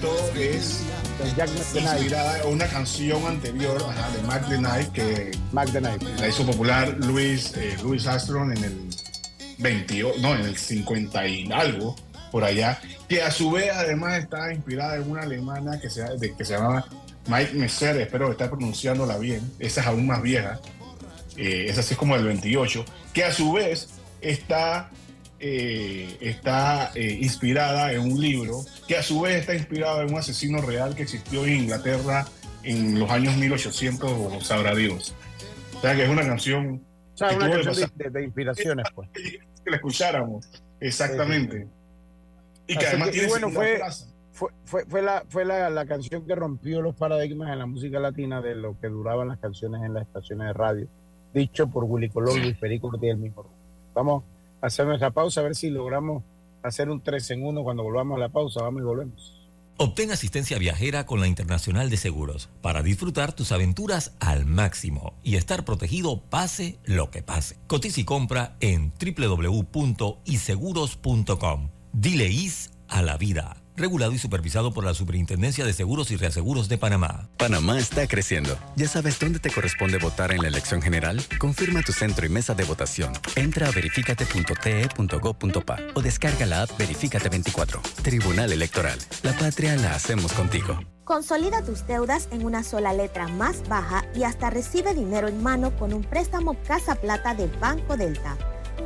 S21: que todo,
S5: es inspirada en una canción anterior ajá, de Mac the Knife que la hizo popular Luis, eh, Louis Armstrong en el 28, no, en el 50 y algo, por allá, que a su vez además está inspirada en una alemana que se, de- que se llamaba Mike Messer, espero estar pronunciándola bien, esa es aún más vieja, eh, esa sí es como del 28, que a su vez está, eh, está eh, inspirada en un libro, que a su vez está inspirado en un asesino real que existió en Inglaterra en los años 1800, o sabrá Dios. O sea que es una canción
S4: O sea,
S5: que
S4: una
S5: tuvo que
S4: canción
S5: pasar-
S4: de, de inspiraciones, pues.
S5: que la escucháramos. Exactamente. Y que
S4: Así
S5: además
S4: que,
S5: tiene
S4: bueno, fue, fue, fue, fue la, fue la, la canción que rompió los paradigmas en la música latina de lo que duraban las canciones en las estaciones de radio, dicho por Willy Colón, Luis Perico Ortiz del mismo. Vamos hacer nuestra pausa, a ver si logramos hacer un 3 en 1 cuando volvamos a la pausa. Vamos y volvemos.
S1: Obtén asistencia viajera con la Internacional de Seguros para disfrutar tus aventuras al máximo y estar protegido pase lo que pase. Cotiza y compra en www.iseguros.com. Dile IS a la vida. Regulado y supervisado por la Superintendencia de Seguros y Reaseguros de Panamá.
S23: Panamá está creciendo. ¿Ya sabes dónde te corresponde votar en la elección general? Confirma tu centro y mesa de votación. Entra a verificate.te.gov.pa o descarga la app Verificate 24. Tribunal Electoral. La patria la hacemos contigo.
S11: Consolida tus deudas en una sola letra más baja y hasta recibe dinero en mano con un préstamo Casa Plata de Banco Delta.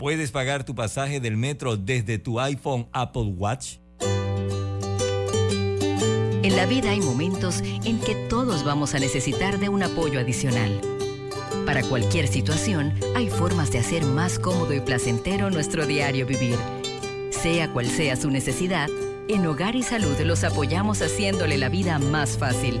S1: puedes pagar tu pasaje del metro desde tu iPhone Apple Watch?
S24: En la vida hay momentos en que todos vamos a necesitar de un apoyo adicional. Para cualquier situación, hay formas de hacer más cómodo y placentero nuestro diario vivir. Sea cual sea su necesidad, en Hogar y Salud los apoyamos haciéndole la vida más fácil,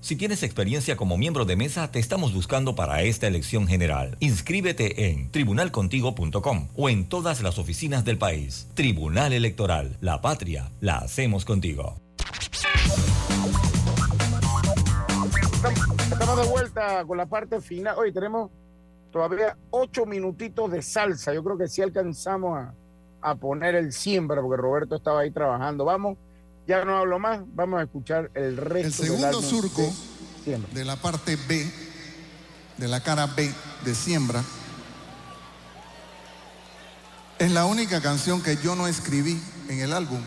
S1: Si tienes experiencia como miembro de mesa, te estamos buscando para esta elección general. Inscríbete en tribunalcontigo.com o en todas las oficinas del país. Tribunal Electoral, la patria, la hacemos contigo.
S4: Estamos de vuelta con la parte final. Hoy tenemos todavía ocho minutitos de salsa. Yo creo que sí alcanzamos a, a poner el siembra, porque Roberto estaba ahí trabajando. Vamos, ya no hablo más, vamos a escuchar el resto
S21: El segundo surco
S4: de
S21: de la parte B, de la cara B de Siembra, es la única canción que yo no escribí en el álbum.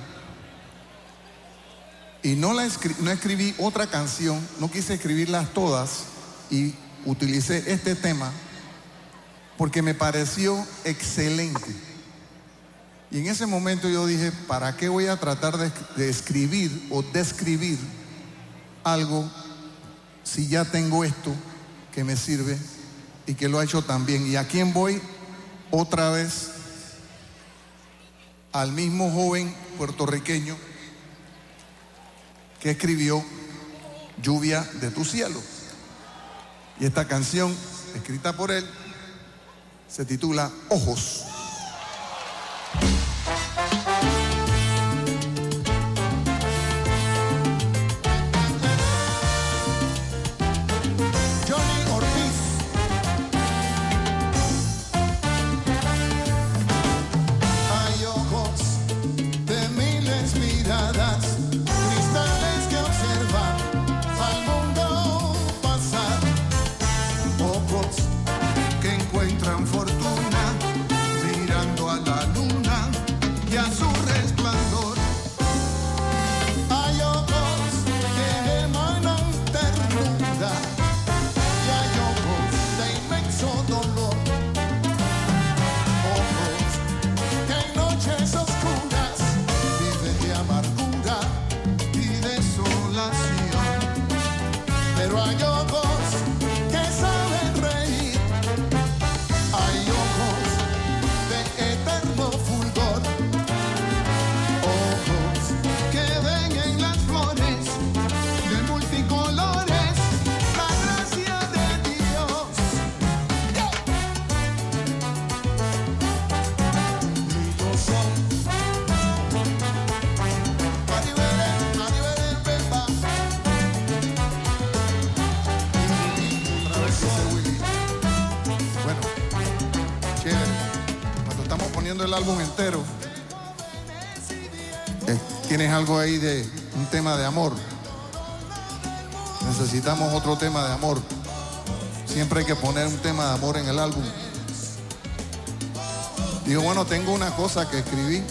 S21: Y no, la escri- no escribí otra canción, no quise escribirlas todas y utilicé este tema porque me pareció excelente. Y en ese momento yo dije, ¿para qué voy a tratar de, escribir o describir algo si ya tengo esto que me sirve y que lo ha hecho también? ¿Y a quién voy? Otra vez al mismo joven puertorriqueño que escribió Lluvia de tu cielo. Y esta canción, escrita por él, se titula Ojos. De un tema de amor. Necesitamos otro tema de amor. Siempre hay que poner un tema de amor en el álbum. Digo, bueno, tengo una cosa que escribí.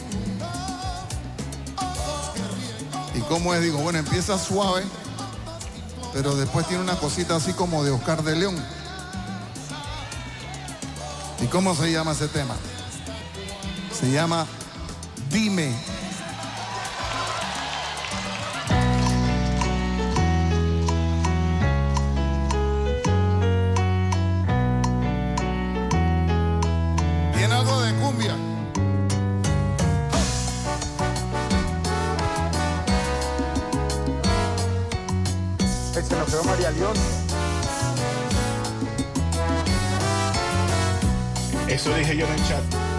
S21: ¿Y cómo es? Digo, bueno, empieza suave, pero después tiene una cosita así como de Oscar de León. ¿Y cómo se llama ese tema? Se llama Dime. Eso dije yo en el chat.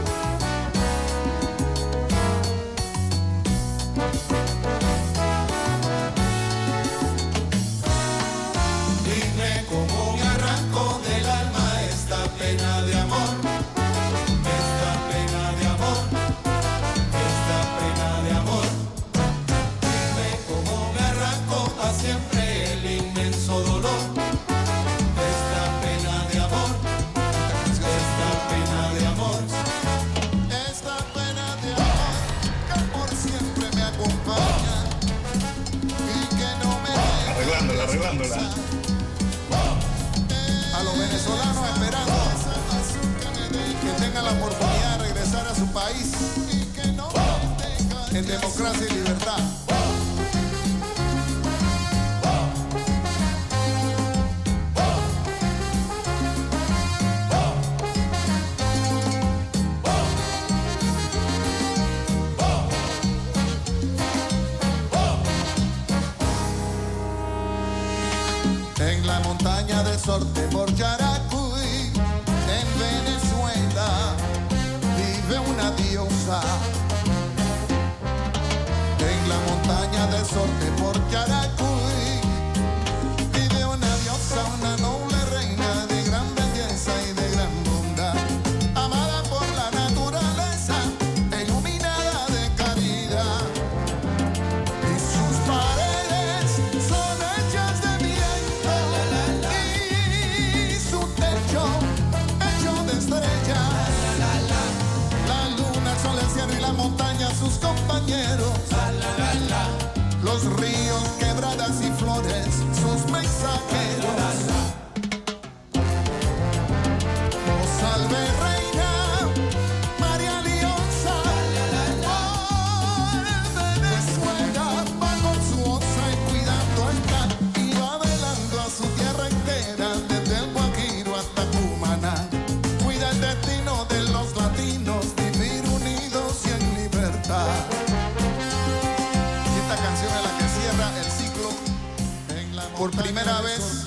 S25: Primera vez.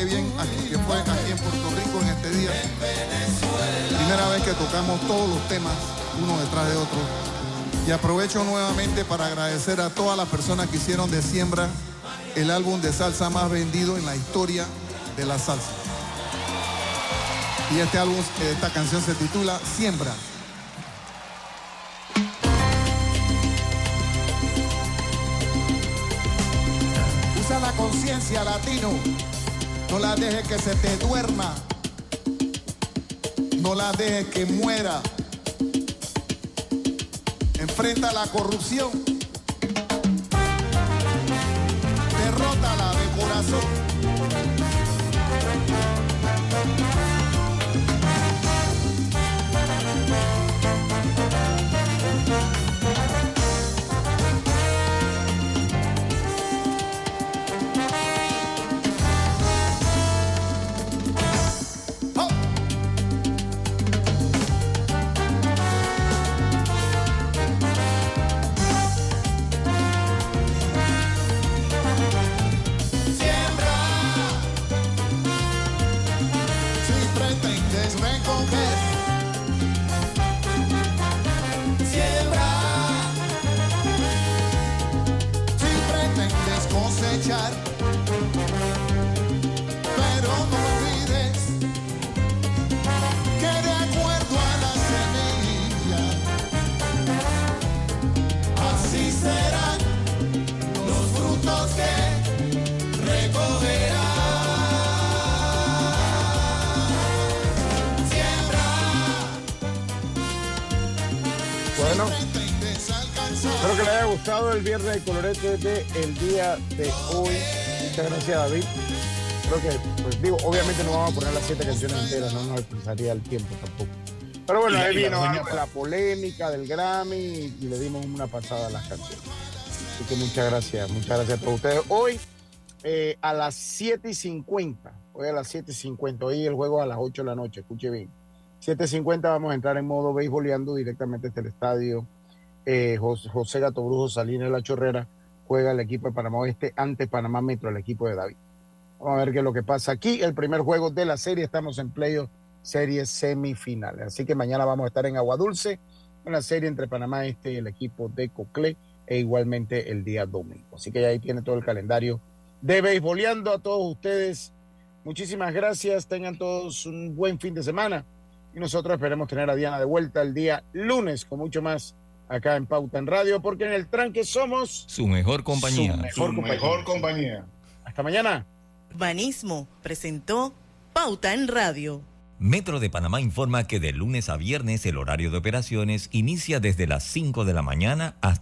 S25: Y bien aquí, que fue aquí en Puerto Rico en este día. Primera vez que tocamos todos los temas, uno detrás de otro. Y aprovecho nuevamente para agradecer a todas las personas que hicieron de Siembra el álbum de salsa más vendido en la historia de la salsa. Y este álbum, esta canción se titula Siembra. Latino, no la dejes que se te duerma, no la dejes que muera. Enfrenta la corrupción, derrótala de corazón. Si pretendes recoger. Siembra.
S4: Gustado el viernes de colorete de el día de hoy. Muchas gracias, David. Creo que, pues digo, obviamente no vamos a poner las siete canciones enteras, no nos expresaría el tiempo tampoco. Pero bueno,
S21: la-
S4: ahí
S21: la
S4: vino de la polémica del Grammy y, y le dimos una pasada a las canciones. Así que muchas gracias, muchas gracias todos ustedes. Hoy eh, a las 7 y 50, hoy a las 7 y 50, hoy el juego a las 8 de la noche, escuche bien. 7.50 vamos a entrar en modo béisboleando directamente desde el estadio eh, Jos- José Gato Brujo Salinas la Chorrera juega el equipo de Panamá Oeste ante Panamá Metro, el equipo de David. Vamos a ver qué es lo que pasa aquí. El primer juego de la serie, estamos en playoff series semifinales. Así que mañana vamos a estar en Agua Dulce en la serie entre Panamá Este y el equipo de Coclé e igualmente el día domingo. Así que ahí tiene todo el calendario de beisboleando a todos ustedes. Muchísimas gracias, tengan todos un buen fin de semana y nosotros esperemos tener a Diana de vuelta el día lunes con mucho más acá en Pauta en Radio porque en el tranque somos
S1: su mejor compañía.
S4: Su mejor,
S5: Su
S4: compañía.
S5: mejor compañía.
S4: Hasta mañana.
S3: Banismo presentó Pauta en Radio.
S1: Metro de Panamá informa que de lunes a viernes el horario de operaciones inicia desde las 5 de la mañana hasta